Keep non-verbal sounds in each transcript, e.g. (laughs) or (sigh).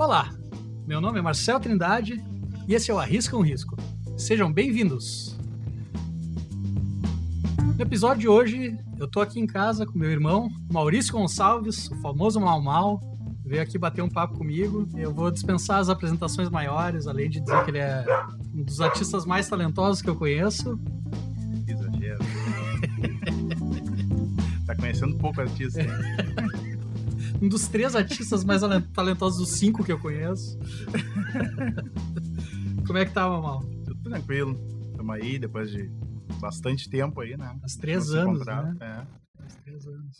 Olá, meu nome é Marcel Trindade e esse é o Arrisca um Risco. Sejam bem-vindos! No episódio de hoje, eu tô aqui em casa com meu irmão, Maurício Gonçalves, o famoso Mal Mal, veio aqui bater um papo comigo. Eu vou dispensar as apresentações maiores, além de dizer que ele é um dos artistas mais talentosos que eu conheço. Exagero. (laughs) tá conhecendo pouco artista. (laughs) um dos três artistas mais talentosos dos cinco que eu conheço. (laughs) Como é que tá, Mamal? Tudo tranquilo. Estamos aí depois de bastante tempo aí, né? Há três anos, né? É. Há três anos.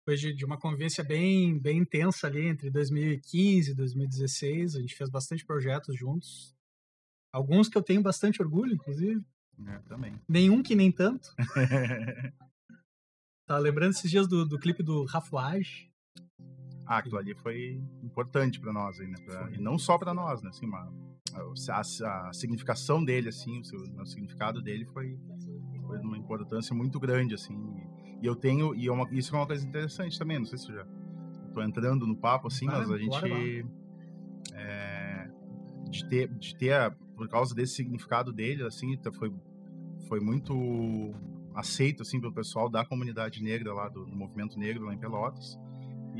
Depois de, de, uma convivência bem, bem intensa ali entre 2015 e 2016, a gente fez bastante projetos juntos. Alguns que eu tenho bastante orgulho, inclusive. É, também. Nenhum que nem tanto. (laughs) tá lembrando esses dias do, do clipe do Rafuage? Ah, aquilo ali foi importante para nós, aí, né? Pra, e não só para nós, né? Assim, uma, a, a, significação dele, assim, o, seu, o significado dele foi, foi de uma importância muito grande, assim. E, e eu tenho, e é uma, isso é uma coisa interessante também, não sei se eu já estou entrando no papo, assim, ah, mas a gente... É, de ter, de ter, por causa desse significado dele, assim, foi, foi muito aceito, assim, pelo pessoal da comunidade negra lá, do, do movimento negro lá em Pelotas.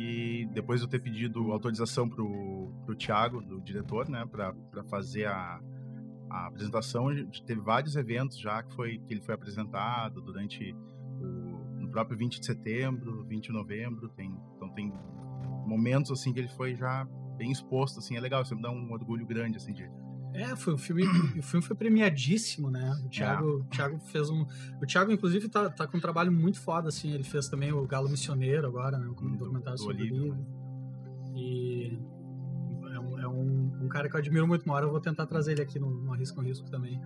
E depois eu ter pedido autorização para o Thiago, do diretor, né, para fazer a, a apresentação, teve vários eventos já que, foi, que ele foi apresentado durante o no próprio 20 de setembro, 20 de novembro, tem, então tem momentos assim que ele foi já bem exposto, assim, é legal, sempre dá um orgulho grande, assim, de, é, foi um filme. (clears throat) o filme foi premiadíssimo, né? O Thiago, é. Thiago fez um. O Thiago, inclusive, tá, tá com um trabalho muito foda, assim. Ele fez também o Galo Missioneiro agora, né? Um documentário sobre o livro. Né? E é, um, é um, um, cara que eu admiro muito. Uma hora eu vou tentar trazer ele aqui no, no Arrisco Risco também.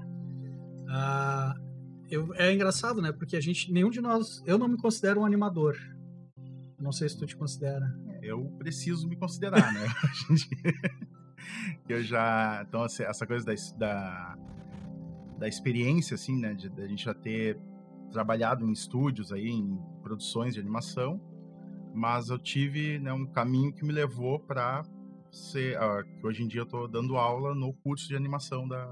Ah, eu, é engraçado, né? Porque a gente. Nenhum de nós. Eu não me considero um animador. Não sei se tu te considera. Eu preciso me considerar, né? (laughs) (laughs) eu já. Então, assim, essa coisa da, da, da experiência, assim, né? De, a gente já ter trabalhado em estúdios aí, em produções de animação, mas eu tive né, um caminho que me levou para ser. Uh, que hoje em dia eu estou dando aula no curso de animação da,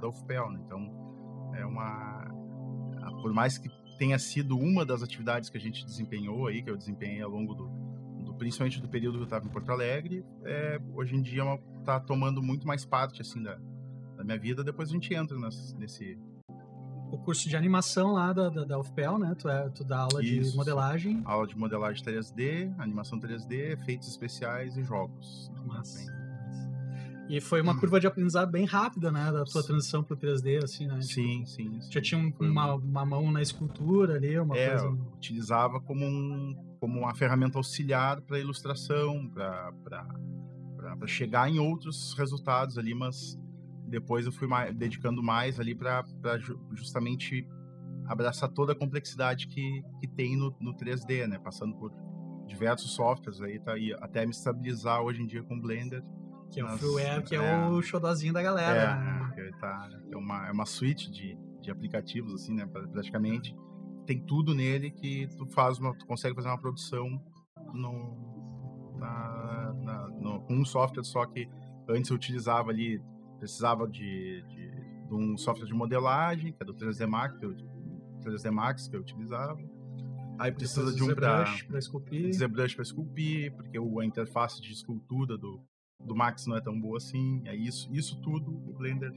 da UFPEL, né? Então, é uma. Por mais que tenha sido uma das atividades que a gente desempenhou aí, que eu desempenhei ao longo do, principalmente do período que eu estava em Porto Alegre, é, hoje em dia está tomando muito mais parte assim da, da, minha vida. Depois a gente entra nesse, nesse... o curso de animação lá da, da, da UFPEL, né? Tu, é, tu dá aula Isso. de modelagem. Aula de modelagem 3D, animação 3D, efeitos especiais e jogos. Massa. E foi uma hum. curva de aprendizado bem rápida, né? Da tua transição pro 3D, assim, né? Sim, tipo, sim, sim. Já tinha um, uma, uma mão na escultura ali, uma é, coisa... utilizava como, um, como uma ferramenta auxiliar para ilustração, para chegar em outros resultados ali, mas depois eu fui mais, dedicando mais ali para justamente abraçar toda a complexidade que, que tem no, no 3D, né? Passando por diversos softwares aí, tá aí até me estabilizar hoje em dia com Blender que é o Freeware, que é, é, o showzinho da galera. É, né? tá, é, uma, é uma suite de, de aplicativos, assim, né? Praticamente. Tem tudo nele que tu faz uma, tu consegue fazer uma produção no, na, na, com um software só que antes eu utilizava ali, precisava de, de, de um software de modelagem, que é do 3D Max, que eu, 3D Max que eu utilizava. Aí precisa de um para esculpir. ZBrush para esculpir, porque a interface de escultura do, do Max não é tão boa assim. É isso, isso tudo o Blender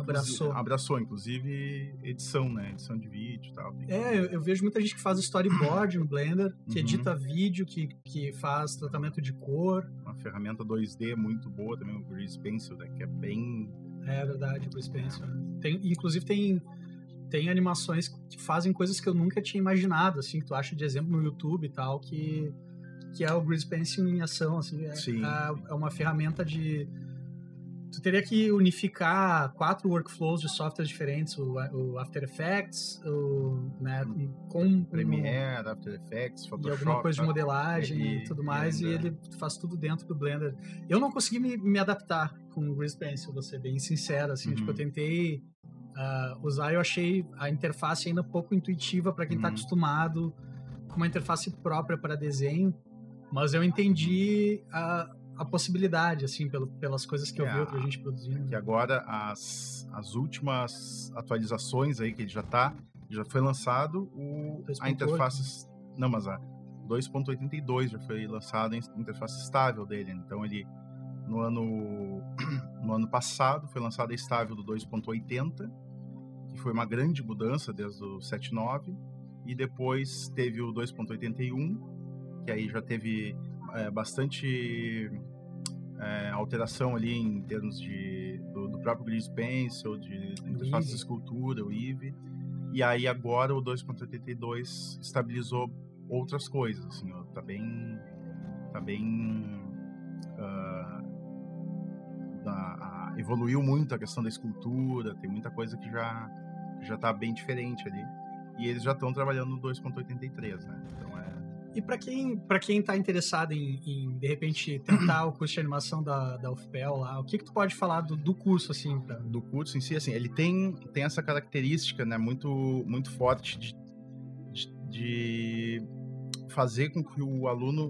abraçou. Abraçou, inclusive edição, né? Edição de vídeo e tal. É, eu, eu, vejo muita gente que faz storyboard no Blender, que uhum. edita vídeo, que, que faz tratamento de cor. Uma ferramenta 2D muito boa também, o Grease Pencil, né? que é bem. É verdade, o Grease Pencil. Tem, inclusive tem, tem animações que fazem coisas que eu nunca tinha imaginado, assim, que tu acha de exemplo no YouTube e tal, que que é o Grease Pencil em ação, assim, é, é, é uma ferramenta de tu teria que unificar quatro workflows de softwares diferentes, o, o After Effects, o, né, com Premiere, After Effects, Photoshop, e alguma coisa de né? modelagem e, e tudo mais, e, e, ele faz tudo dentro do Blender. Eu não consegui me, me adaptar com o Grease Pencil, vou ser bem sincero, assim, uhum. tipo, eu uhum. tentei uh, usar, eu achei a interface ainda pouco intuitiva para quem está uhum. acostumado com uma interface própria para desenho. Mas eu entendi a, a possibilidade, assim, pelo, pelas coisas que eu é, vi outra gente produzindo. Que agora as, as últimas atualizações aí que ele já tá, já foi lançado o, a interface. Não, mas a 2.82 já foi lançado a interface estável dele. Então ele no ano (clears throat) no ano passado foi lançada a estável do 2.80, que foi uma grande mudança desde o 7.9 e depois teve o 2.81, que aí já teve é, bastante é, alteração ali em termos de, do, do próprio Grid Pencil, de interface de escultura, o IVE. E aí agora o 2.82 estabilizou outras coisas, assim, ó, tá bem, tá bem uh, a, evoluiu muito a questão da escultura, tem muita coisa que já já tá bem diferente ali. E eles já estão trabalhando no 2.83, né? Então é e para quem para quem está interessado em, em, de repente tentar o curso de animação da, da UFPEL lá, o que que tu pode falar do, do curso assim? Pra... Do curso em si, assim, ele tem tem essa característica, né, muito muito forte de, de, de fazer com que o aluno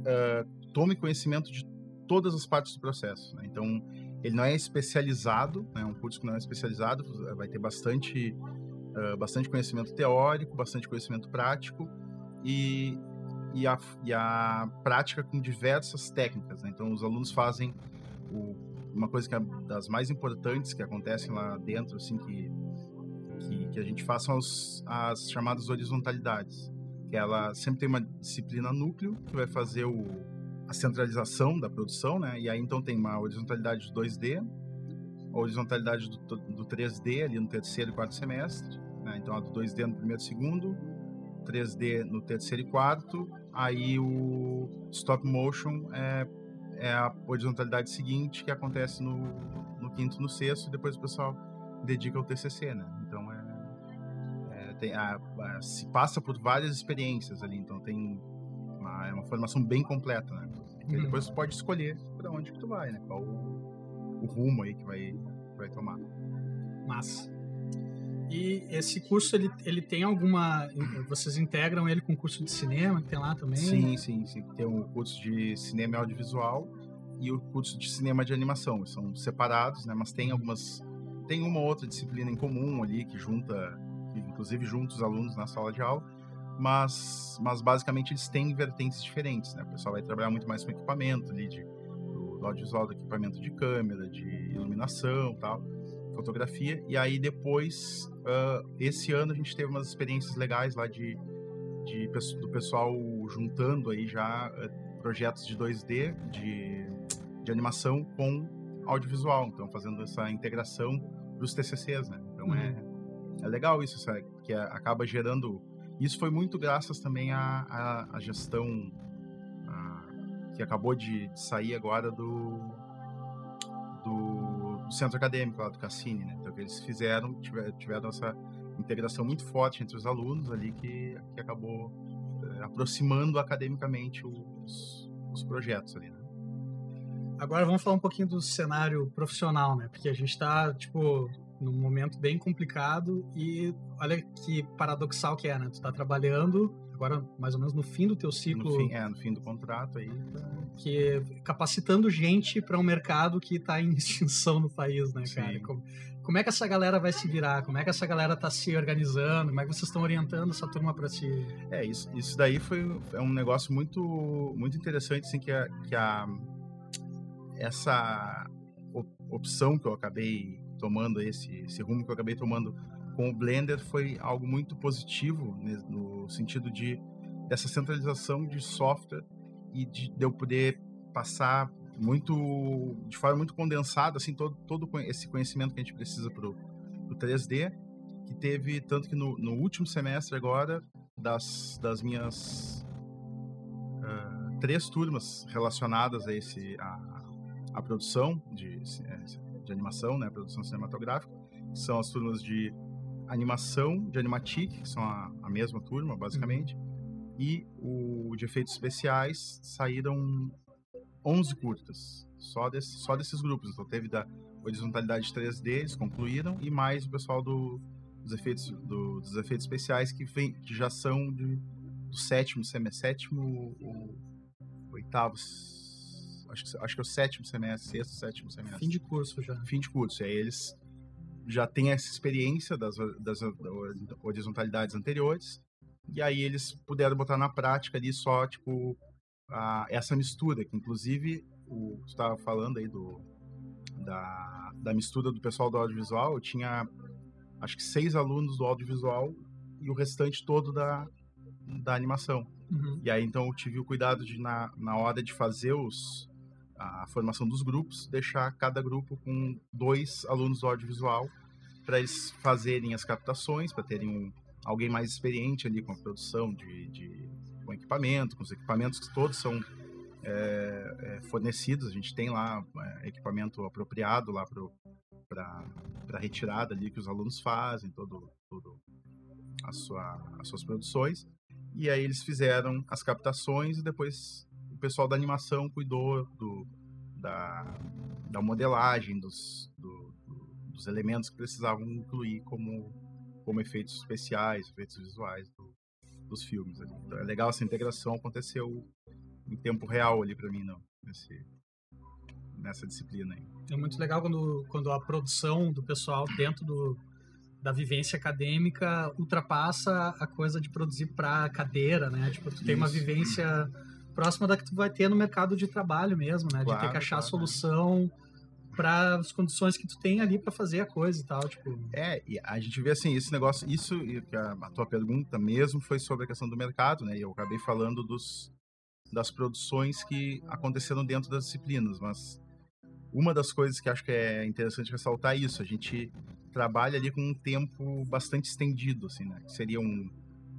uh, tome conhecimento de todas as partes do processo. Né? Então, ele não é especializado, é né? um curso que não é especializado, vai ter bastante uh, bastante conhecimento teórico, bastante conhecimento prático e, e, a, e a prática com diversas técnicas. Né? Então, os alunos fazem o, uma coisa que é das mais importantes que acontecem lá dentro, assim, que, que, que a gente faz são os, as chamadas horizontalidades. Que ela sempre tem uma disciplina núcleo que vai fazer o, a centralização da produção, né? E aí então tem uma horizontalidade do 2D, a horizontalidade do, do 3D ali no terceiro e quarto semestre, né? Então a do 2D no primeiro e segundo, 3D no terceiro e quarto, aí o stop motion é, é a horizontalidade seguinte que acontece no, no quinto no sexto e depois o pessoal dedica ao TCC, né? Então é, é tem a, a, se passa por várias experiências ali, então tem uma, é uma formação bem completa, né? E uhum. depois tu pode escolher para onde que tu vai, né? Qual o, o rumo aí que vai, vai tomar. Massa. E esse curso, ele, ele tem alguma... Vocês integram ele com o curso de cinema que tem lá também? Sim, sim, sim. Tem o curso de cinema e audiovisual e o curso de cinema de animação. São separados, né? Mas tem algumas... Tem uma outra disciplina em comum ali que junta... Inclusive junta os alunos na sala de aula. Mas, mas basicamente eles têm vertentes diferentes, né? O pessoal vai trabalhar muito mais com equipamento ali, de, do, do audiovisual, do equipamento de câmera, de iluminação tal fotografia. E aí depois, uh, esse ano a gente teve umas experiências legais lá de, de do pessoal juntando aí já uh, projetos de 2D, de, de animação com audiovisual. Então fazendo essa integração dos TCCs, né? Então uhum. é, é legal isso, sabe? que é, acaba gerando... Isso foi muito graças também à, à, à gestão que acabou de sair agora do centro acadêmico lá do Cassini, né? Então, que eles fizeram, tiver, tiveram essa integração muito forte entre os alunos ali que, que acabou é, aproximando academicamente os, os projetos ali, né? Agora vamos falar um pouquinho do cenário profissional, né? Porque a gente está, tipo, num momento bem complicado e olha que paradoxal que é, né? Tu tá trabalhando agora mais ou menos no fim do teu ciclo. No fim, é, no fim do contrato aí. Que capacitando gente para um mercado que está em (laughs) extinção no país, né, Sim. cara? Como, como, é que essa galera vai se virar? Como é que essa galera está se organizando? Como é que vocês estão orientando essa turma para se... É, isso, isso daí foi é um negócio muito, muito interessante, assim, que a, que a essa opção que eu acabei tomando, esse, esse rumo que eu acabei tomando com o Blender foi algo muito positivo né, no sentido de dessa centralização de software e de, de eu poder passar muito de forma muito condensada assim todo, todo esse conhecimento que a gente precisa para o 3D que teve tanto que no, no, último semestre agora das, das minhas uh, três turmas relacionadas a esse a, a produção de, de animação né produção cinematográfica são as turmas de animação de Animatic, que são a, a mesma turma, basicamente, uhum. e o de efeitos especiais saíram 11 curtas, só, desse, só desses grupos. Então teve da horizontalidade 3D, eles concluíram, e mais o pessoal do, dos, efeitos, do, dos efeitos especiais que, vem, que já são de, do sétimo semestre, sétimo ou oitavo acho, que, acho que é o sétimo semestre, sexto, sétimo semestre. Fim de curso já. Fim de curso. E aí eles já têm essa experiência das, das horizontalidades anteriores, e aí eles puderam botar na prática ali só, tipo, a, essa mistura, que inclusive o, tu estava falando aí do, da, da mistura do pessoal do audiovisual, eu tinha acho que seis alunos do audiovisual e o restante todo da, da animação. Uhum. E aí então eu tive o cuidado de, na, na hora de fazer os, a formação dos grupos, deixar cada grupo com dois alunos do audiovisual para eles fazerem as captações, para terem um, alguém mais experiente ali com a produção de, de com equipamento, com os equipamentos que todos são é, é, fornecidos. A gente tem lá é, equipamento apropriado lá para retirada ali que os alunos fazem, todo, todo a sua, as suas produções. E aí eles fizeram as captações e depois pessoal da animação cuidou do, da, da modelagem dos, do, do, dos elementos que precisavam incluir como, como efeitos especiais, efeitos visuais do, dos filmes. Ali. Então é legal essa integração, aconteceu em tempo real ali para mim, não, nesse, nessa disciplina aí. É muito legal quando, quando a produção do pessoal dentro do, da vivência acadêmica ultrapassa a coisa de produzir para cadeira, né? Tipo, tu tem uma vivência próxima da que tu vai ter no mercado de trabalho mesmo, né? Claro, de ter que achar claro, a solução para as condições que tu tem ali para fazer a coisa e tal, tipo. É, e a gente vê assim, esse negócio, isso a tua pergunta mesmo foi sobre a questão do mercado, né? E eu acabei falando dos das produções que aconteceram dentro das disciplinas, mas uma das coisas que acho que é interessante ressaltar é isso, a gente trabalha ali com um tempo bastante estendido, assim, né? Que seriam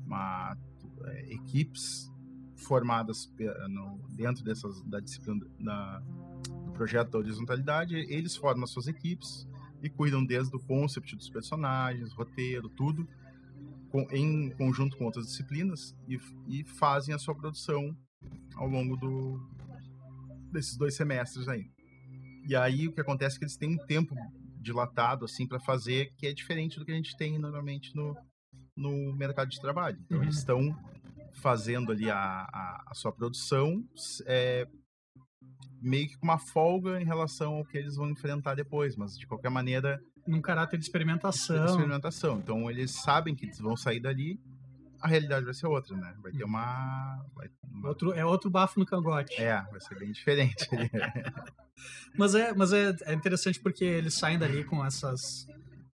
uma, é, equipes formadas no, dentro dessas da disciplina da, do projeto da horizontalidade, eles formam as suas equipes e cuidam desde o concept dos personagens, roteiro, tudo, com, em conjunto com outras disciplinas e, e fazem a sua produção ao longo do, desses dois semestres aí. E aí o que acontece é que eles têm um tempo dilatado assim para fazer que é diferente do que a gente tem normalmente no, no mercado de trabalho. Então uhum. eles estão fazendo ali a, a, a sua produção é, meio que com uma folga em relação ao que eles vão enfrentar depois, mas de qualquer maneira num caráter de experimentação. De experimentação. Então eles sabem que eles vão sair dali, a realidade vai ser outra, né? Vai ter uhum. uma, vai, uma... outro é outro bafo no cangote. É, vai ser bem diferente. (laughs) mas é, mas é, é interessante porque eles saem dali com essas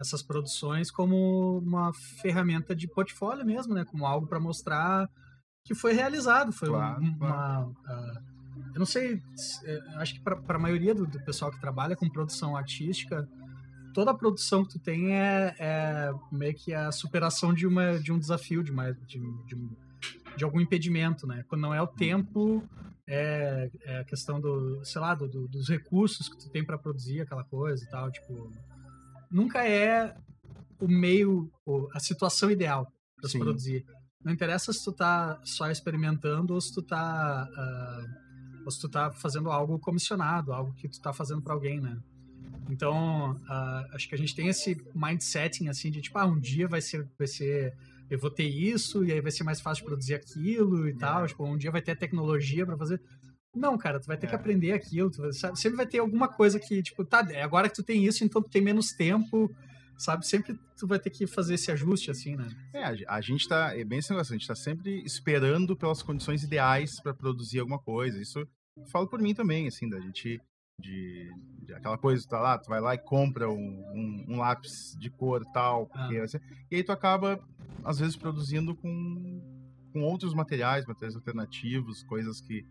essas produções como uma ferramenta de portfólio mesmo, né? Como algo para mostrar que foi realizado, foi claro, uma, claro. uh, eu não sei, é, acho que para a maioria do, do, pessoal que trabalha com produção artística, toda a produção que tu tem é, é meio que a superação de, uma, de um desafio, de, uma, de, de, de algum impedimento, né? Quando não é o tempo, é, é a questão do, sei lá, do, do, dos recursos que tu tem para produzir aquela coisa e tal, tipo... Nunca é o meio, a situação ideal para se produzir. Não interessa se tu tá só experimentando ou se tu tá... Uh, ou se tu tá fazendo algo comissionado, algo que tu tá fazendo para alguém, né? Então, uh, acho que a gente tem esse mindsetting assim de tipo, ah, um dia vai ser, vai ser, eu vou ter isso e aí vai ser mais fácil produzir aquilo e é. tal. Tipo, um dia vai ter a tecnologia para fazer. Não, cara, tu vai ter é. que aprender aquilo. Tu, sabe? Sempre vai ter alguma coisa que, tipo, tá, é agora que tu tem isso, então tu tem menos tempo, sabe? Sempre tu vai ter que fazer esse ajuste, assim, né? É, a gente tá, é bem esse negócio, a gente tá sempre esperando pelas condições ideais para produzir alguma coisa. Isso eu falo por mim também, assim, da gente de, de, aquela coisa, tá lá, tu vai lá e compra um, um, um lápis de cor tal, porque, ah. assim, e aí tu acaba, às vezes, produzindo com, com outros materiais, materiais alternativos, coisas que,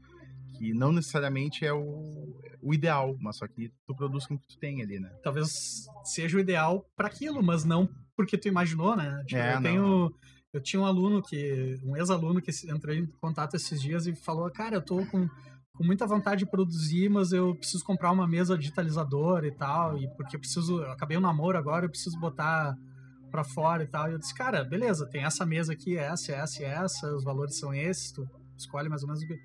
que não necessariamente é o, o ideal, mas só que tu produz com o que tu tem ali, né? Talvez seja o ideal para aquilo, mas não porque tu imaginou, né? Tipo, é, eu tenho... Eu tinha um aluno que, um ex-aluno que entrou em contato esses dias e falou, cara, eu tô com com muita vontade de produzir, mas eu preciso comprar uma mesa digitalizadora e tal, e porque eu preciso, eu acabei o um namoro agora, eu preciso botar para fora e tal. E eu disse, cara, beleza, tem essa mesa aqui, essa, essa e essa, os valores são esses, tu escolhe mais ou menos o que.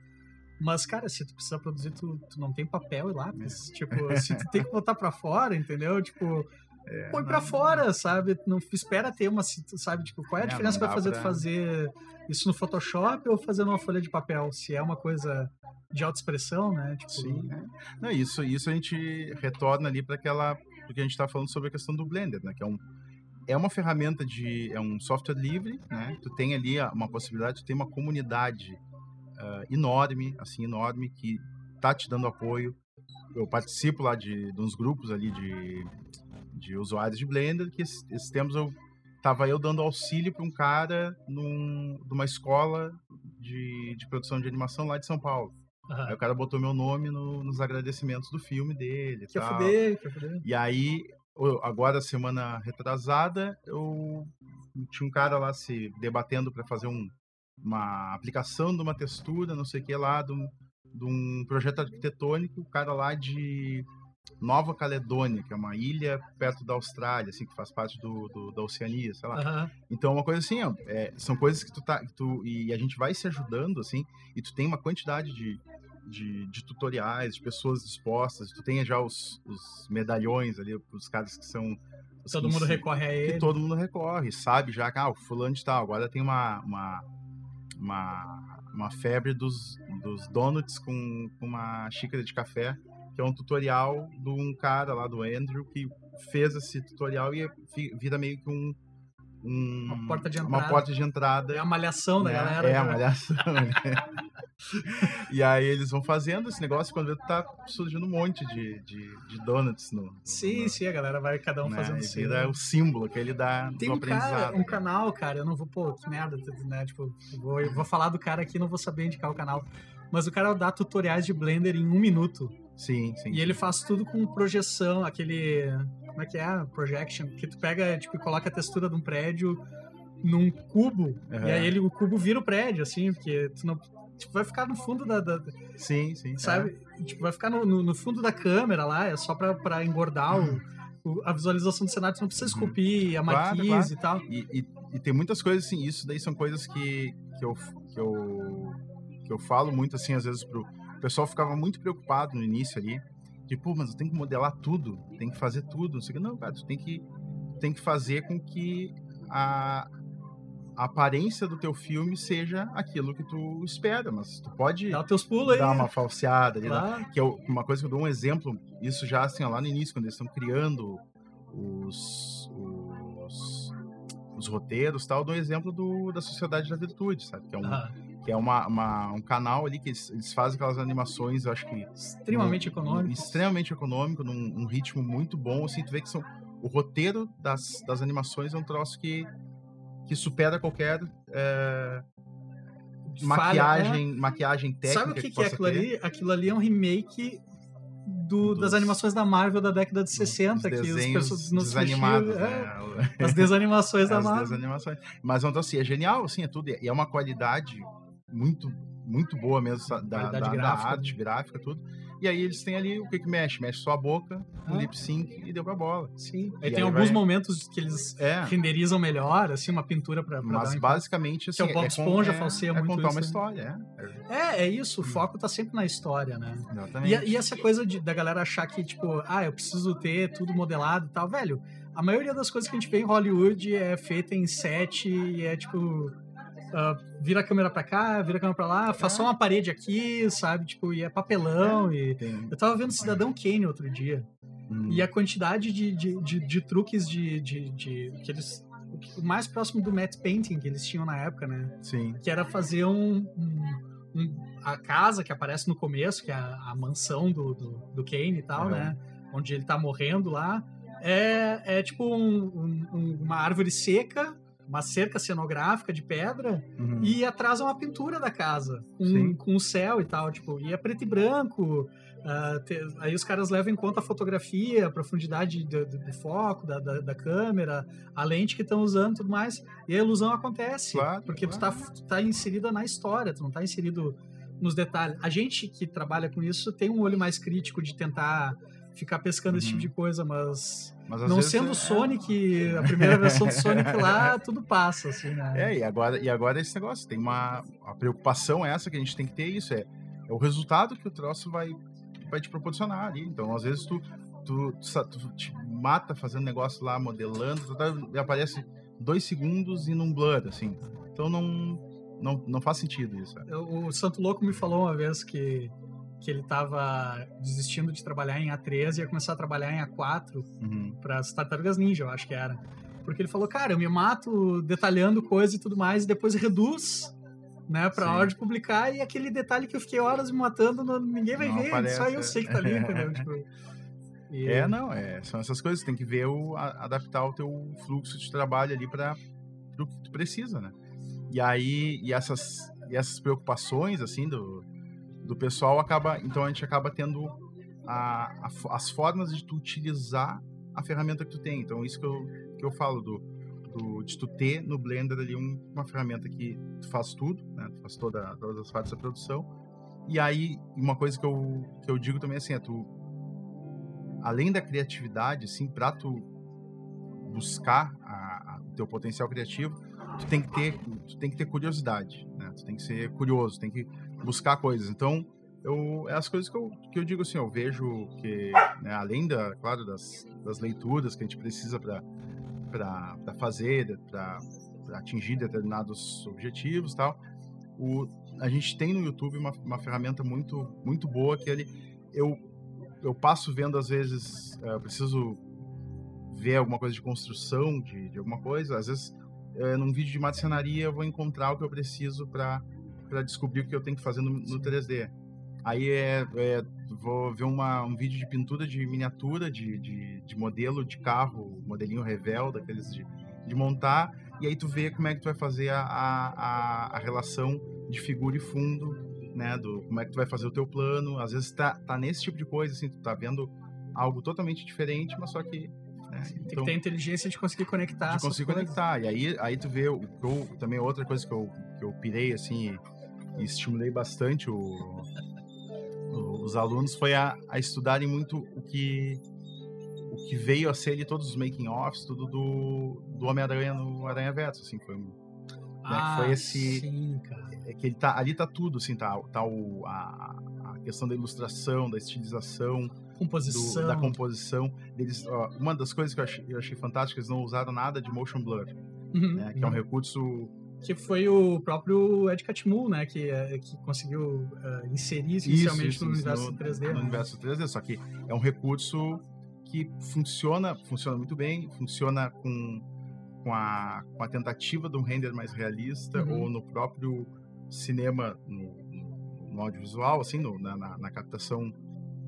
Mas, cara, se tu precisa produzir, tu, tu não tem papel e lápis. É. Tipo, se tu tem que botar para fora, entendeu? Tipo, é, põe para fora, sabe? Não espera ter uma, sabe? Tipo, qual é a é, diferença vai fazer pra... tu fazer isso no Photoshop ou fazer numa folha de papel? Se é uma coisa de autoexpressão, né? Tipo... Sim, é. Não, isso, isso a gente retorna ali para aquela. Porque a gente está falando sobre a questão do Blender, né? Que é um. É uma ferramenta de. É um software livre, né? Tu tem ali uma possibilidade, tu tem uma comunidade uh, enorme, assim, enorme, que tá te dando apoio. Eu participo lá de, de uns grupos ali de, de usuários de Blender, que esses, esses tempos eu tava eu dando auxílio para um cara num, numa escola de, de produção de animação lá de São Paulo. Uhum. Aí o cara botou meu nome no, nos agradecimentos do filme dele. Que tal. Fuder, que fuder. E aí, agora, semana retrasada, eu tinha um cara lá se debatendo para fazer um, uma aplicação de uma textura, não sei o que lá, de um, de um projeto arquitetônico, o cara lá de Nova Caledônia, que é uma ilha perto da Austrália, assim, que faz parte do, do da Oceania, sei lá. Uhum. Então, uma coisa assim, é, são coisas que tu tá, que tu, e a gente vai se ajudando, assim, e tu tem uma quantidade de, de, de tutoriais, de pessoas dispostas, tu tem já os, os medalhões ali, os caras que são... Todo mundo recorre a ele. Que todo mundo recorre, sabe já que, ah, o fulano de tal, agora tem uma, uma, uma, uma febre dos, dos donuts com, com uma xícara de café, que é um tutorial de um cara lá do Andrew que fez esse tutorial e vira meio que um, um uma porta de entrada. Uma porta de entrada. É a malhação né? da galera. É a malhação. né? (laughs) e aí eles vão fazendo esse negócio quando vê tá surgindo um monte de, de, de donuts no, no Sim, no, sim, a galera vai cada um né? fazendo isso. Vira o símbolo que ele dá Tem um Cara, um canal, cara, eu não vou, pô, que merda, né? Tipo, vou, eu vou falar do cara aqui não vou saber indicar o canal. Mas o cara dá tutoriais de Blender em um minuto. Sim, sim. E ele faz tudo com projeção, aquele. Como é que é? Projection. Que tu pega, tipo, coloca a textura de um prédio num cubo. Uhum. E aí ele, o cubo vira o prédio, assim, porque tu não. Tipo, vai ficar no fundo da. da sim, sim. Sabe? É. Tipo, vai ficar no, no, no, fundo da câmera lá, é só pra, pra engordar uhum. o, o, a visualização do cenário, tu não precisa esculpir a marquise claro, claro. e tal. E, e, e, tem muitas coisas assim, isso daí são coisas que, que, eu, que, eu, que eu falo muito assim, às vezes, pro pessoal ficava muito preocupado no início ali. De, pô, mas eu tenho que modelar tudo, tem que fazer tudo. Não, sei não cara, tu tem que, tem que fazer com que a, a aparência do teu filme seja aquilo que tu espera, mas tu pode Dá teus pulos dar aí. uma falseada ali, claro. né? que é uma coisa que eu dou um exemplo, isso já assim, ó, lá no início, quando eles estão criando os, os, os roteiros tal, eu dou um exemplo do, da Sociedade da Virtude, sabe? Que é um, ah que é uma, uma, um canal ali que eles, eles, fazem aquelas animações, eu acho que... Extremamente econômico. Extremamente econômico, num um ritmo muito bom, assim, tu vê que são... O roteiro das, das animações é um troço que, que supera qualquer... É, maquiagem, Falha, maquiagem técnica. Sabe o que, que, que é aquilo ter. ali? Aquilo ali é um remake do, das animações da Marvel da década de 60, que as pessoas nos desanimados, é, né? As desanimações (laughs) da Marvel. Desanimações. Mas então, assim, é genial, assim, é tudo. E é uma qualidade muito, muito boa mesmo da, da, da, arte gráfica, tudo. E aí eles têm ali o que que mexe? Mexe só a boca, ah. um lip sync e deu pra bola. Sim. Aí e tem aí alguns vai... momentos que eles é. renderizam melhor, assim, uma pintura pra, pra Mas basicamente, assim... Que é o Bob é Esponja é, falseia é muito contar isso, uma né? história, é. É, é isso. O hum. foco tá sempre na história, né? Exatamente. E, e essa coisa de, da galera achar que, tipo, ah, eu preciso ter tudo modelado e tal. Velho, a maioria das coisas que a gente vê em Hollywood é feita em set e é, tipo Uh, vira a câmera pra cá, vira a câmera pra lá, faz só uma parede aqui, sabe? Tipo, e é papelão. É, e... Eu tava vendo Cidadão Kane outro dia. Hum. E a quantidade de, de, de, de truques de, de, de, que eles. O mais próximo do matte painting que eles tinham na época, né? Sim. Que era fazer um, um, um a casa que aparece no começo, que é a, a mansão do, do, do, Kane e tal, né? Onde ele tá morrendo lá. É, é tipo um, uma árvore seca uma cerca cenográfica de pedra uhum. e atrás uma pintura da casa com, com o céu e tal, tipo, e é preto e branco. Uh, te, aí os caras levam em conta a fotografia, a profundidade do, do, do foco, da, da, da, câmera, a lente que estão usando e tudo mais. E a ilusão acontece. Claro, porque claro. tu, tá, tu tá inserida na história, tu não tá inserido nos detalhes. A gente que trabalha com isso tem um olho mais crítico de tentar ficar pescando uhum. esse tipo de coisa, mas não sendo é... Sonic, a primeira versão do Sonic lá, tudo passa, assim, né? É, e agora, e agora esse negócio, tem uma a preocupação é essa que a gente tem que ter isso, é, é o resultado que o troço vai, vai te proporcionar ali. Então, às vezes, tu, tu, tu, tu te mata fazendo negócio lá, modelando, tu tá, aparece dois segundos e num blur, assim. Então, não, não, não faz sentido isso. O Santo Louco me falou uma vez que que ele tava desistindo de trabalhar em A3 e ia começar a trabalhar em A4 Uhum. para as Tartarugas Ninja, eu acho que era. Porque ele falou, cara, eu me mato detalhando coisa e tudo mais, e depois reduz, né, pra Sim. hora de publicar, e aquele detalhe que eu fiquei horas me matando, não- ninguém vai Não ver, aparece, só eu sei que tá ali, entendeu? (laughs) Tipo, e- É, não, é, são essas coisas, tem que ver o, a- adaptar o teu fluxo de trabalho ali para o que tu precisa, né? E aí, e essas, e essas preocupações, assim, do, do pessoal, acaba, então a gente acaba tendo a, a as formas de tu utilizar a ferramenta que tu tem. Então, isso que eu, que eu falo, do, do, de tu ter no Blender ali um- uma ferramenta que tu faz tudo, né? Tu faz toda, todas as partes da produção. E aí, uma coisa que eu, que eu digo também, assim, é tu além da criatividade, assim, para tu buscar a- a- o teu potencial criativo, tu tem que ter, tu tem que ter curiosidade, né? Tu tem que ser curioso, tem que buscar coisas. Então, eu, é as coisas que eu, que eu digo assim, eu vejo que, né, além da, claro, das, das leituras que a gente precisa para fazer, para atingir determinados objetivos tal, o, a gente tem no YouTube uma, uma ferramenta muito, muito boa que ele, eu, eu passo vendo às vezes, eh, eu preciso ver alguma coisa de construção, de, de alguma coisa, às vezes eh, num vídeo de marcenaria eu vou encontrar o que eu preciso para descobrir o que eu tenho que fazer no, no 3D. Aí é, é, vou ver uma, um vídeo de pintura de miniatura, de, de, de modelo de carro, modelinho revel, daqueles de, de montar, e aí tu vê como é que tu vai fazer a, a, a- relação de figura e fundo, né, do como é que tu vai fazer o teu plano. Às vezes tá, tá nesse tipo de coisa, assim, tu tá vendo algo totalmente diferente, mas só que... Né, Tem então- que ter a inteligência de conseguir conectar. de conseguir coisas. conectar. E aí, aí tu vê o eu, também outra coisa que eu, eu pirei assim e, e estimulei bastante o, o- os alunos foi a, a estudarem muito o que o que veio a ser ali todos os making offs tudo do, do Homem-Aranha no Aranha Verso, assim, foi um- Ah, foi esse- Sim, é que ele tá ali tá tudo assim, tá, tá o, a, a questão da ilustração, da estilização, do- Composição. da composição deles. ó, uma das coisas que eu achei, eu achei fantástica, eles não usaram nada de motion blur, Uhum, né, que é um uhum. recurso Que foi o próprio Ed Catmull, né? Que, é- que conseguiu eh, inserir isso inicialmente no universo no, 3D. no né? universo 3D, só que é um recurso que funciona, funciona muito bem, funciona com, com, a, com a tentativa de um render mais realista Uhum. ou no próprio cinema, no, no- audiovisual, assim, no- na, na- na captação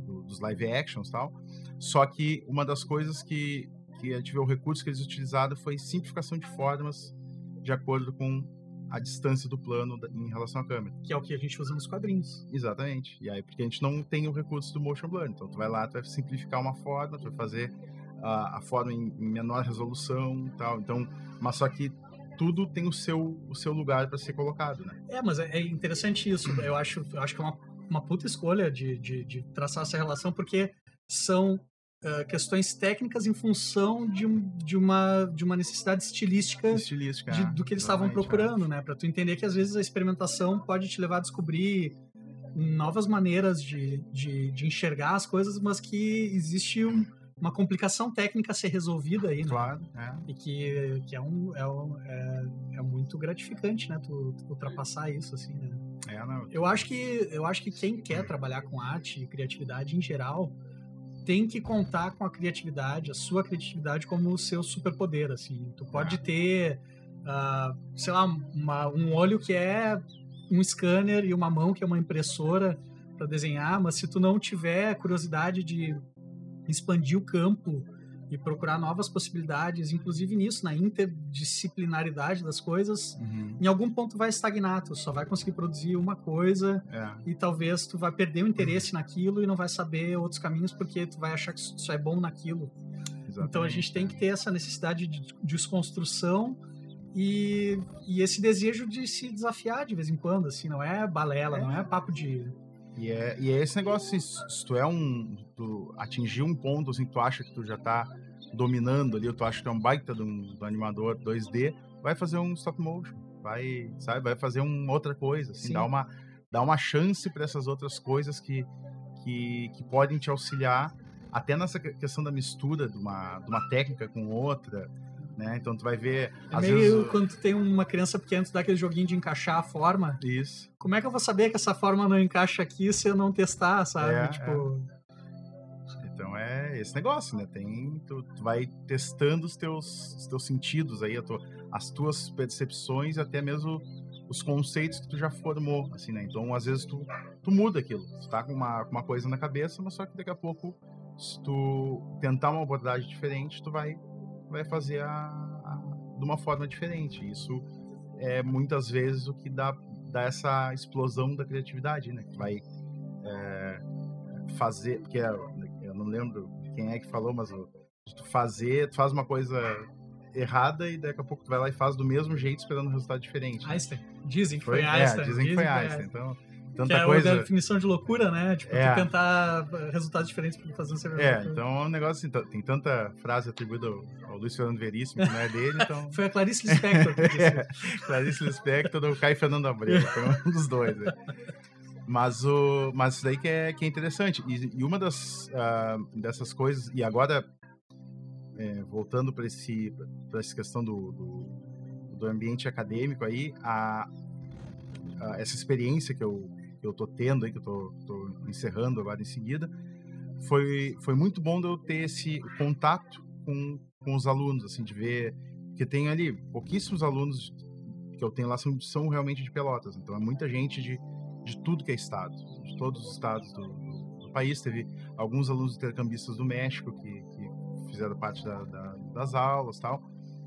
do- dos live actions e tal. Só que uma das coisas que, que a gente vê o recurso que eles utilizaram foi simplificação de formas de acordo com a distância do plano em relação à câmera. Que é o que a gente usa nos quadrinhos. Exatamente. E aí, porque a gente não tem o recurso do motion blur. Então, tu vai lá, tu vai simplificar uma forma, tu vai fazer a, a forma em, em menor resolução e tal. Então, mas só que tudo tem o seu, o seu lugar para ser colocado, né? É, mas é é interessante isso. Eu acho, eu acho que é uma, uma puta escolha de, de, de traçar essa relação, porque são eh, questões técnicas em função de, um, de, uma, de uma necessidade estilística Estilística. de- é, do que eles estavam exatamente, procurando, né? Para tu entender que às vezes a experimentação pode te levar a descobrir novas maneiras de, de, de enxergar as coisas, mas que existe um- uma complicação técnica a ser resolvida aí, é. né? Claro, é. E que, que é, um, é, um- é, é muito gratificante, né? Tu, tu ultrapassar isso, assim, né? É, não. Eu acho que eu acho que quem quer trabalhar com arte e criatividade em geral tem que contar com a criatividade, a sua criatividade como o seu superpoder, assim. Tu pode É. ter, ah, sei lá, uma- um olho que é um scanner e uma mão que é uma impressora para desenhar, mas se tu não tiver curiosidade de expandir o campo e procurar novas possibilidades, inclusive nisso, na interdisciplinaridade das coisas, Uhum. em algum ponto vai estagnar, tu só vai conseguir produzir uma coisa É, e talvez tu vai perder o interesse naquilo e não vai saber outros caminhos porque tu vai achar que só é bom naquilo. Então a gente exatamente, tem é. que ter essa necessidade de desconstrução e, e esse desejo de se desafiar de vez em quando, assim, não é balela, É. não é papo de E é, e é esse negócio, assim, se tu é um. Tu atingir um ponto assim, tu acha que tu já tá dominando ali, ou tu acha que tu é um baita um, um animador 2D, vai fazer um stop motion. Vai, sabe, vai fazer uma outra coisa, assim, Sim. dá uma, dá uma chance para essas outras coisas que, que, que podem te auxiliar, até nessa que- questão da mistura de uma, de uma técnica com outra. Né? Então tu vai ver. É meio vezes... quando tu tem uma criança pequena, tu dá aquele joguinho de encaixar a forma. Isso. Como é que eu vou saber que essa forma não encaixa aqui se eu não testar, sabe? É, tipo. É. Então é esse negócio, né? Tem, tu, tu, vai testando os teus, os teus sentidos aí, tua, as tuas percepções, até mesmo os conceitos que tu já formou, assim, né? Então, às vezes, tu, tu muda aquilo. Tu tá com uma, uma coisa na cabeça, mas só que daqui a pouco, se tu tentar uma abordagem diferente, tu vai vai fazer a, a, de uma forma diferente. Isso é muitas vezes o que dá, dá essa explosão da criatividade, né? Que vai é, fazer, porque eu não lembro quem é que falou, mas tu fazer, tu faz uma coisa errada e daqui a pouco tu vai lá e faz do mesmo jeito esperando um resultado diferente. Einstein. Dizem que foi, foi Einstein. É, dizem, dizem que foi Einstein. Então, Tanta que é coisa... a definição de loucura, né? Tipo, é. tentar resultados diferentes para fazer um servidor. É, então é um negócio assim, tem tanta frase atribuída ao, ao Luiz Fernando Veríssimo, que não é dele, então... (laughs) Foi a Clarice Lispector que disse. (laughs) é, Clarice Lispector ou Caio Fernando Abreu, foi um dos dois, né? Mas, o, mas isso daí que é, que é interessante. E, e uma das, uh, dessas coisas, e agora, é, voltando para essa questão do, do, do, ambiente acadêmico aí, a, a, essa experiência que eu, que eu tô tendo aí, que eu tô encerrando agora em seguida, foi, foi muito bom eu ter esse contato com, com os alunos, assim, de ver que tem ali pouquíssimos alunos que eu tenho lá são, são realmente de Pelotas, então é muita gente de, de tudo que é estado, de todos os estados do, do, do país. Teve alguns alunos intercambistas do México que, que fizeram parte da, da, das aulas tal.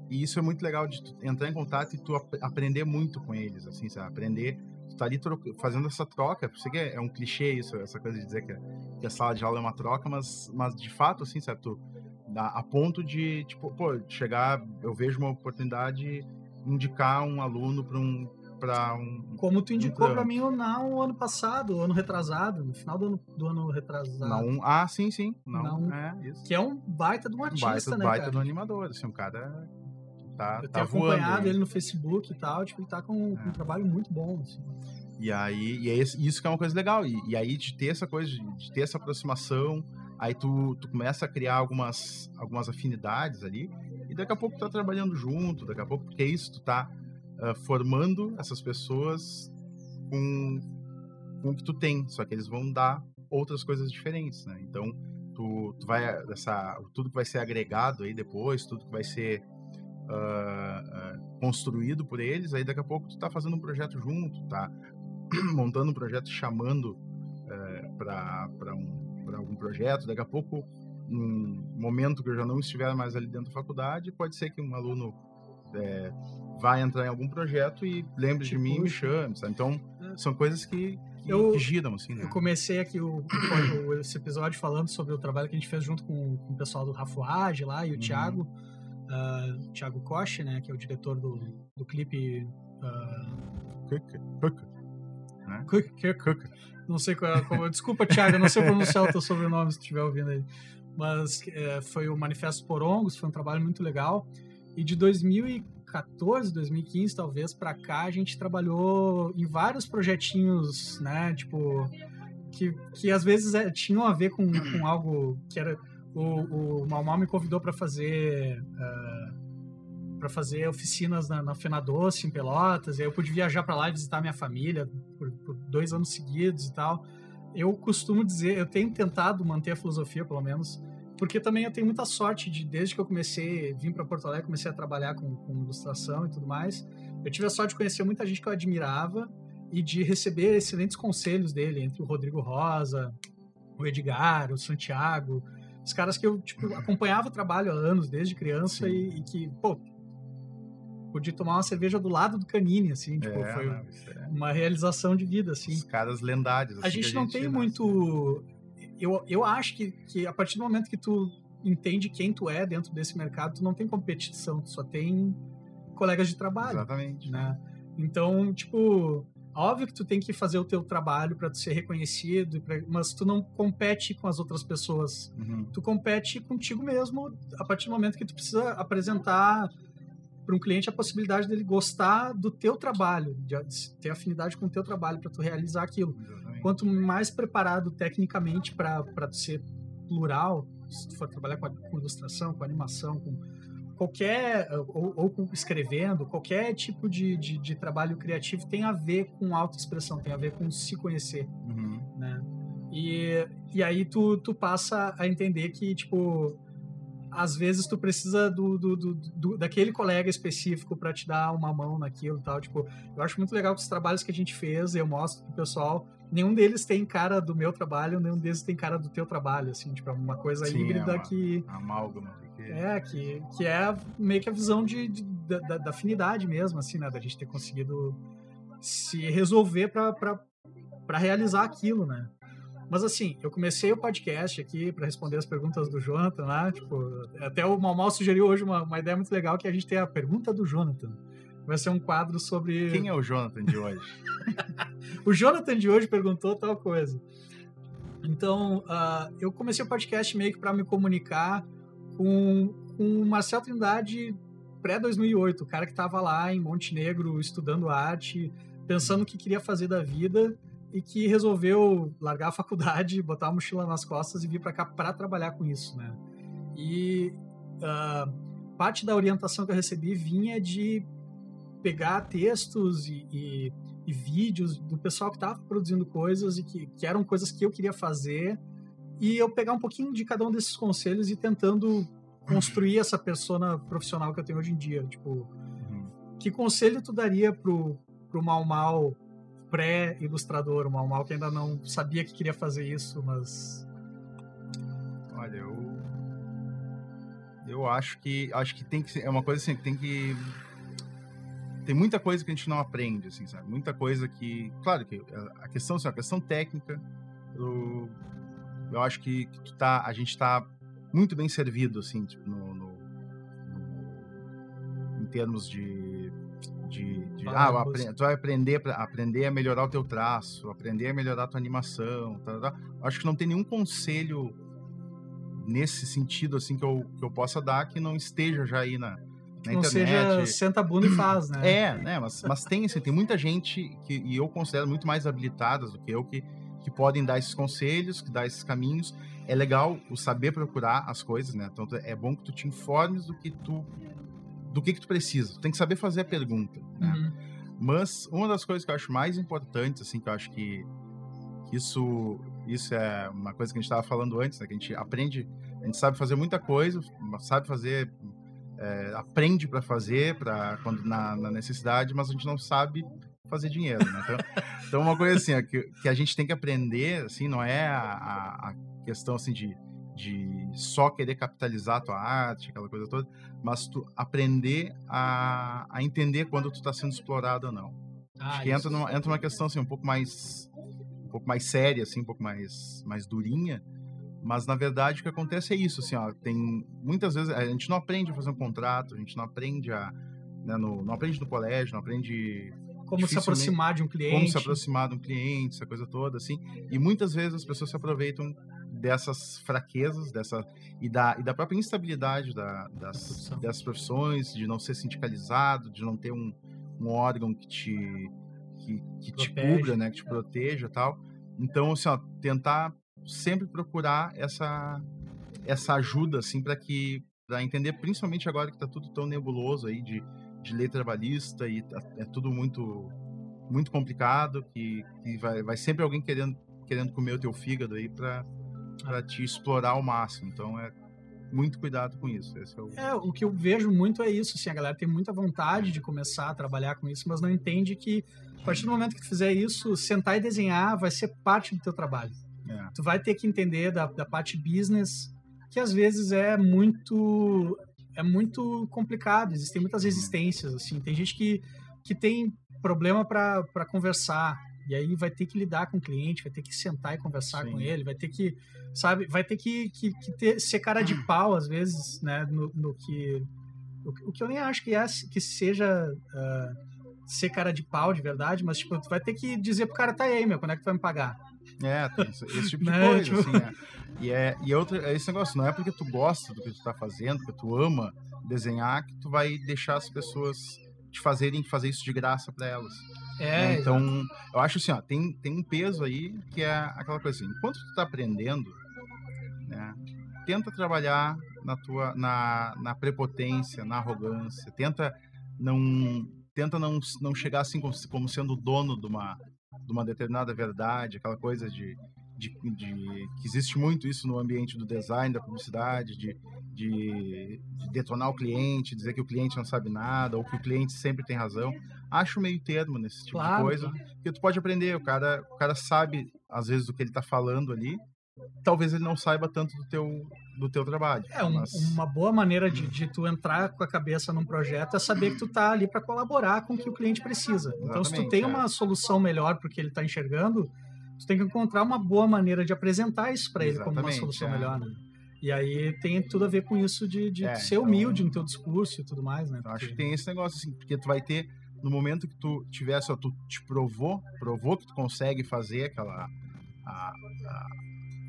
E isso é muito legal de entrar em contato e tu ap aprender muito com eles, assim, sabe? Aprender tá ali fazendo essa troca. Sei que é, é, um clichê isso, essa coisa de dizer que, que, a sala de aula é uma troca, mas, mas de fato, assim, sabe? Tu, a, a ponto de, tipo, pô, chegar, eu vejo uma oportunidade indicar um aluno para um para um como tu indicou um para mim o não ano passado ano retrasado no final do ano, do ano retrasado não ah sim sim não, não é isso que é um baita de um artista baita, né baita cara? do animador assim um cara tá eu tá tenho acompanhado ele no Facebook e tal tipo ele tá com, é. um trabalho muito bom assim. E aí, e é isso que é uma coisa legal. E, e aí, de ter essa coisa, de, de, ter essa aproximação, aí tu, tu começa a criar algumas, algumas afinidades ali, e daqui a pouco tu tá trabalhando junto, daqui a pouco, porque é isso, tu tá uh, formando essas pessoas com, com o que tu tem, só que eles vão dar outras coisas diferentes, né? Então, tu, tu vai, essa, tudo que vai ser agregado aí depois, tudo que vai ser uh, uh, construído por eles, aí daqui a pouco tu tá fazendo um projeto junto, tá (clears throat) montando um projeto, chamando é, eh, para um, algum projeto. Daqui a pouco, num momento que eu já não estiver mais ali dentro da faculdade, pode ser que um aluno é, vá entrar em algum projeto e lembre tipo, de mim e me chame. Sabe? Então, é. são coisas que, que, eu, que giram. Assim, né? Eu comecei aqui o, o, esse episódio falando sobre o trabalho que a gente fez junto com, com o pessoal do Rafuage lá e o uhum. Thiago. Uh, Thiago Koch, né, que é o diretor do, do clipe uh, né? Cook, Cook. Não sei qual é, como. Desculpa, Thiago, eu não sei pronunciar o teu sobrenome se estiver ouvindo aí. Mas é, foi o Manifesto Porongos, foi um trabalho muito legal. E de 2014, 2015, talvez, para cá, a gente trabalhou em vários projetinhos, né? Tipo, que, que às vezes é, tinham a ver com, com algo que era. O, o Mal Mal me convidou para fazer. Uh, para fazer oficinas na, na Fena Doce, em Pelotas, e aí eu pude viajar para lá e visitar minha família por, por, dois anos seguidos e tal. Eu costumo dizer, eu tenho tentado manter a filosofia, pelo menos, porque também eu tenho muita sorte de, desde que eu comecei, vim para Porto Alegre, comecei a trabalhar com, com ilustração e tudo mais, eu tive a sorte de conhecer muita gente que eu admirava e de receber excelentes conselhos dele, entre o Rodrigo Rosa, o Edgar, o Santiago, os caras que eu tipo, acompanhava o trabalho há anos, desde criança, e, e, que, pô, podia tomar uma cerveja do lado do Canini, assim, tipo, é, foi não, é... uma realização de vida, assim. Os caras lendários. Assim, a gente não a gente tem muito... Eu, eu acho que, que a partir do momento que tu entende quem tu é dentro desse mercado, tu não tem competição, tu só tem colegas de trabalho. Exatamente. Né? Então, tipo, óbvio que tu tem que fazer o teu trabalho para ser reconhecido, mas tu não compete com as outras pessoas. Uhum. Tu compete contigo mesmo a partir do momento que tu precisa apresentar para um cliente a possibilidade dele gostar do teu trabalho, de ter afinidade com o teu trabalho para tu realizar aquilo. Quanto mais preparado tecnicamente para ser plural, se tu for trabalhar com, a, com, ilustração, com animação, com, qualquer, ou, ou, escrevendo, qualquer tipo de, de, de, trabalho criativo tem a ver com autoexpressão, tem a ver com se conhecer, uhum. né? E, e aí tu, tu passa a entender que, tipo, às vezes tu precisa do, do, do, do daquele colega específico para te dar uma mão naquilo e tal. Tipo, eu acho muito legal que os trabalhos que a gente fez, eu mostro pro pessoal, nenhum deles tem cara do meu trabalho, nenhum deles tem cara do teu trabalho, assim, tipo, é uma coisa Sim, híbrida é uma, que... Amálgama. É, que, que é meio que a visão de, de da, da, afinidade mesmo, assim, né, da gente ter conseguido se resolver para realizar aquilo, né. Mas assim, eu comecei o podcast aqui para responder as perguntas do Jonathan lá. Tipo, até o Mal Mal sugeriu hoje uma, uma ideia muito legal que a gente tem a pergunta do Jonathan. Vai ser um quadro sobre. Quem é o Jonathan de hoje? (laughs) o Jonathan de hoje perguntou tal coisa. Então, uh, eu comecei o podcast meio que para me comunicar com, o Marcelo Trindade pré-2008, o cara que estava lá em Montenegro estudando arte, pensando o que queria fazer da vida e que resolveu largar a faculdade, (laughs) botar a mochila nas costas e vir para cá para trabalhar com isso, né? E uh, parte da orientação que eu recebi vinha de pegar textos e, e, e vídeos do pessoal que estava produzindo coisas e que, que eram coisas que eu queria fazer e eu pegar um pouquinho de cada um desses conselhos e tentando construir essa persona profissional que eu tenho hoje em dia. Tipo, uhum. que conselho tu daria pro, pro Mal Mal pré-ilustrador, o Mal Mal que ainda não sabia que queria fazer isso, mas. Olha, eu. Eu acho que. Acho que tem que ser. É uma coisa assim que tem que. Tem muita coisa que a gente não aprende, assim, sabe? Muita coisa que. Claro que a questão, assim, a questão técnica, eu, eu acho que, que tu tá, a gente está muito bem servido, assim, tipo, no, no, no em termos de de, de ah, tu vai aprender aprender a melhorar o teu traço, aprender a melhorar a tua animação, tá, tá, tá. Acho que não tem nenhum conselho nesse sentido assim que eu, que eu possa dar que não esteja já aí na, na não internet. seja senta a bunda e faz, né? É, né? Mas, mas tem assim, tem muita gente que e eu considero muito mais habilitadas do que eu que que podem dar esses conselhos, que dar esses caminhos. É legal o saber procurar as coisas, né? Então é bom que tu te informes do que tu do que, que tu precisa. Tu tem que saber fazer a pergunta. Né? Uhum. Mas uma das coisas que eu acho mais importantes, assim, que eu acho que, isso, isso é uma coisa que a gente estava falando antes, né? Que a gente aprende, a gente sabe fazer muita coisa, sabe fazer, é, aprende para fazer, para quando na, na, necessidade, mas a gente não sabe fazer dinheiro. Né? Então, então uma coisa assim, que, que a gente tem que aprender, assim, não é a, a questão assim de de só querer capitalizar a tua arte, aquela coisa toda, mas tu aprender a, a entender quando tu está sendo explorado ou não. Ah, Acho que entra numa, entra numa questão assim, um pouco mais um pouco mais séria, assim, um pouco mais, mais durinha, mas na verdade o que acontece é isso, assim, ó, tem muitas vezes a gente não aprende a fazer um contrato, a gente não aprende a né, no, não aprende no colégio, não aprende como se aproximar de um cliente, como se aproximar de um cliente, essa coisa toda, assim, e muitas vezes as pessoas se aproveitam dessas fraquezas dessa e da, e da própria instabilidade da, das, das profissões, de não ser sindicalizado, de não ter um, um órgão que te que, que te cubra, né, que te proteja, tal. Então, assim, ó, tentar sempre procurar essa essa ajuda assim para que para entender principalmente agora que está tudo tão nebuloso aí de, de lei trabalhista e tá, é tudo muito muito complicado que, que vai, vai sempre alguém querendo querendo comer o teu fígado aí para para te explorar ao máximo. Então é muito cuidado com isso. É o... é, o... que eu vejo muito é isso. Assim, a galera tem muita vontade de começar a trabalhar com isso, mas não entende que a partir do momento que tu fizer isso, sentar e desenhar vai ser parte do teu trabalho. É. Tu vai ter que entender da, da parte business, que às vezes é muito é muito complicado. Existem muitas resistências. Assim, tem gente que, que tem problema para conversar e aí vai ter que lidar com o cliente, vai ter que sentar e conversar Sim. com ele, vai ter que, sabe, vai ter que, que, que ter, ser cara de pau, às vezes, né, no, no que... O, o, que eu nem acho que, é, que seja uh, ser cara de pau de verdade, mas, tipo, tu vai ter que dizer pro cara, tá aí, meu, quando é que tu vai me pagar? É, tem esse, esse tipo de né? coisa, tipo... assim, é. E, é, e é, outro, é esse negócio, não é porque tu gosta do que tu tá fazendo, que tu ama desenhar, que tu vai deixar as pessoas te fazerem fazer isso de graça para elas. É, né? então, exatamente. eu acho assim, ó, tem, tem um peso aí que é aquela coisa assim, enquanto tu tá aprendendo, né, tenta trabalhar na tua na, na prepotência, na arrogância. Tenta não tenta não, não chegar assim como, como sendo dono de uma de uma determinada verdade, aquela coisa de, de, de, que existe muito isso no ambiente do design, da publicidade, de, de, de, detonar o cliente, dizer que o cliente não sabe nada ou que o cliente sempre tem razão. Acho meio termo nesse tipo claro. de coisa, porque tu pode aprender, o cara, o cara sabe às vezes do que ele está falando ali, talvez ele não saiba tanto do teu do teu trabalho. É, um, mas... uma boa maneira de, de, tu entrar com a cabeça num projeto é saber que tu tá ali para colaborar com o que o cliente precisa. Exatamente, então, se tu tem é. uma solução melhor para o que ele está enxergando, tu tem que encontrar uma boa maneira de apresentar isso para ele como uma solução é. melhor, né? E aí tem tudo a ver com isso de, de é, ser então humilde no teu discurso e tudo mais, né? Porque... Acho que tem esse negócio assim, porque tu vai ter no momento que tu tiver só tu te provou, provou que tu consegue fazer aquela a, a,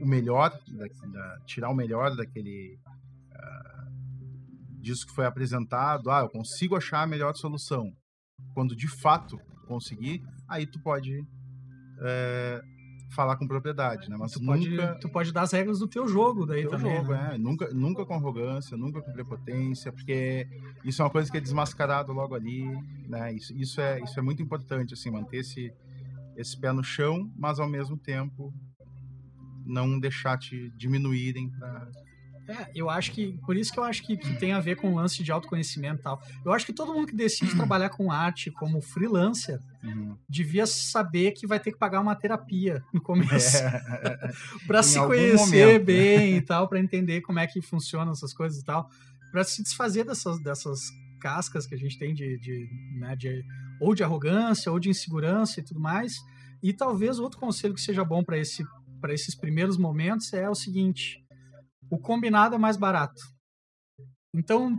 o melhor, da, da, tirar o melhor daquele uh, disso que foi apresentado. Ah, eu consigo achar a melhor solução. Quando de fato conseguir, aí tu pode é, falar com propriedade, né? Mas tu, nunca... pode, tu pode dar as regras do teu jogo daí teu também. Jogo, né? é. Nunca, nunca com arrogância, nunca com prepotência, porque isso é uma coisa que é desmascarado logo ali, né? Isso, isso, é, isso é muito importante, assim, manter esse, esse pé no chão, mas ao mesmo tempo não deixar te diminuírem para é, eu acho que. Por isso que eu acho que, que, tem a ver com o lance de autoconhecimento e tal. Eu acho que todo mundo que decide trabalhar com arte como freelancer uhum. devia saber que vai ter que pagar uma terapia no começo. É. (laughs) para se conhecer momento. bem e tal, para entender como é que funcionam essas coisas e tal. para se desfazer dessas, dessas cascas que a gente tem de, de, né, de ou de arrogância ou de insegurança e tudo mais. E talvez outro conselho que seja bom para esse para esses primeiros momentos é o seguinte: o combinado é mais barato. Então,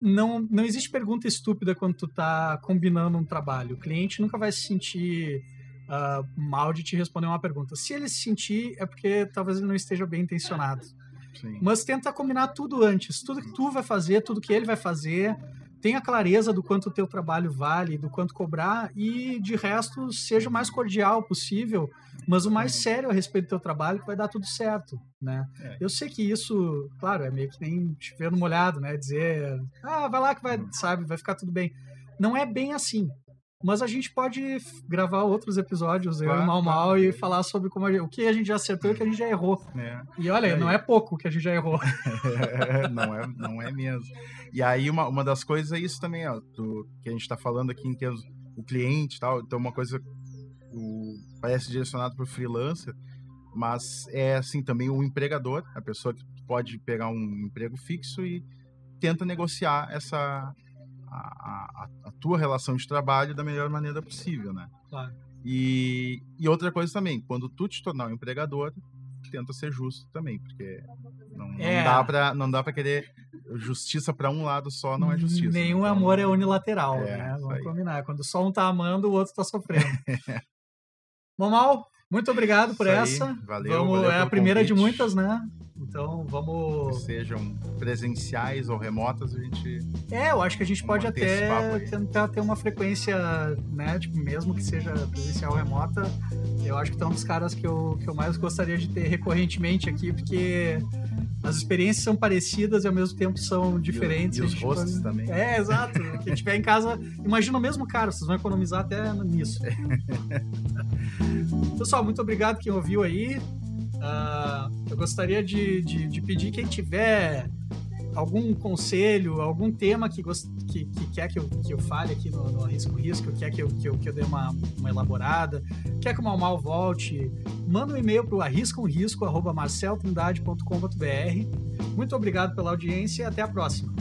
não, não existe pergunta estúpida quando tu tá combinando um trabalho. O cliente nunca vai se sentir uh, mal de te responder uma pergunta. Se ele se sentir, é porque talvez ele não esteja bem intencionado. Sim. Mas tenta combinar tudo antes. Tudo que tu vai fazer, tudo que ele vai fazer, tenha clareza do quanto o teu trabalho vale, do quanto cobrar e de resto seja o mais cordial possível, mas o mais sério a respeito do teu trabalho que vai dar tudo certo, né? É. Eu sei que isso, claro, é meio que nem chover no molhado, né? Dizer, ah, vai lá que vai, sabe, vai ficar tudo bem. Não é bem assim. Mas a gente pode gravar outros episódios, eu e Mal Mal, e falar sobre como gente, o que a gente já acertou e o que a gente já errou. É. E olha, e não é pouco que a gente já errou. (laughs) não, é, não é mesmo. E aí, uma, uma das coisas é isso também, ó, do, que a gente está falando aqui em termos o cliente e tal. Então, uma coisa o, parece direcionado para o freelancer, mas é assim também o empregador, a pessoa que pode pegar um emprego fixo e tenta negociar essa a, a, tua relação de trabalho da melhor maneira possível, né? Claro. E, e outra coisa também, quando tu te tornar um empregador, tenta ser justo também, porque não, não é. dá para não dá para querer justiça para um lado só, não é justiça. Nenhum então, amor é unilateral, é, né? Vamos combinar. Quando só um tá amando, o outro tá sofrendo. (laughs) Mal, muito obrigado por essa. Valeu, Vamos, valeu é a primeira convite. de muitas, né? Então vamos. Sejam presenciais ou remotas, a gente. É, eu acho que a gente pode até tentar ter uma frequência, né? Tipo, mesmo que seja presencial ou remota. Eu acho que é um dos caras que eu, que eu mais gostaria de ter recorrentemente aqui, porque as experiências são parecidas e ao mesmo tempo são diferentes. E, e os rostos pode... também. É, exato. Quem estiver em casa, imagina o mesmo cara, vocês vão economizar até nisso. (laughs) Pessoal, muito obrigado quem ouviu aí. Uh, eu gostaria de, de, de, pedir quem tiver algum conselho, algum tema que, gost... que, que quer que eu, que eu fale aqui no, no Risco Risco, quer que eu, que eu, que eu dê uma, uma elaborada, quer que o Mal Mal volte, manda um e-mail para o arriscamrisco.marceltrindade.com.br. Muito obrigado pela audiência e até a próxima.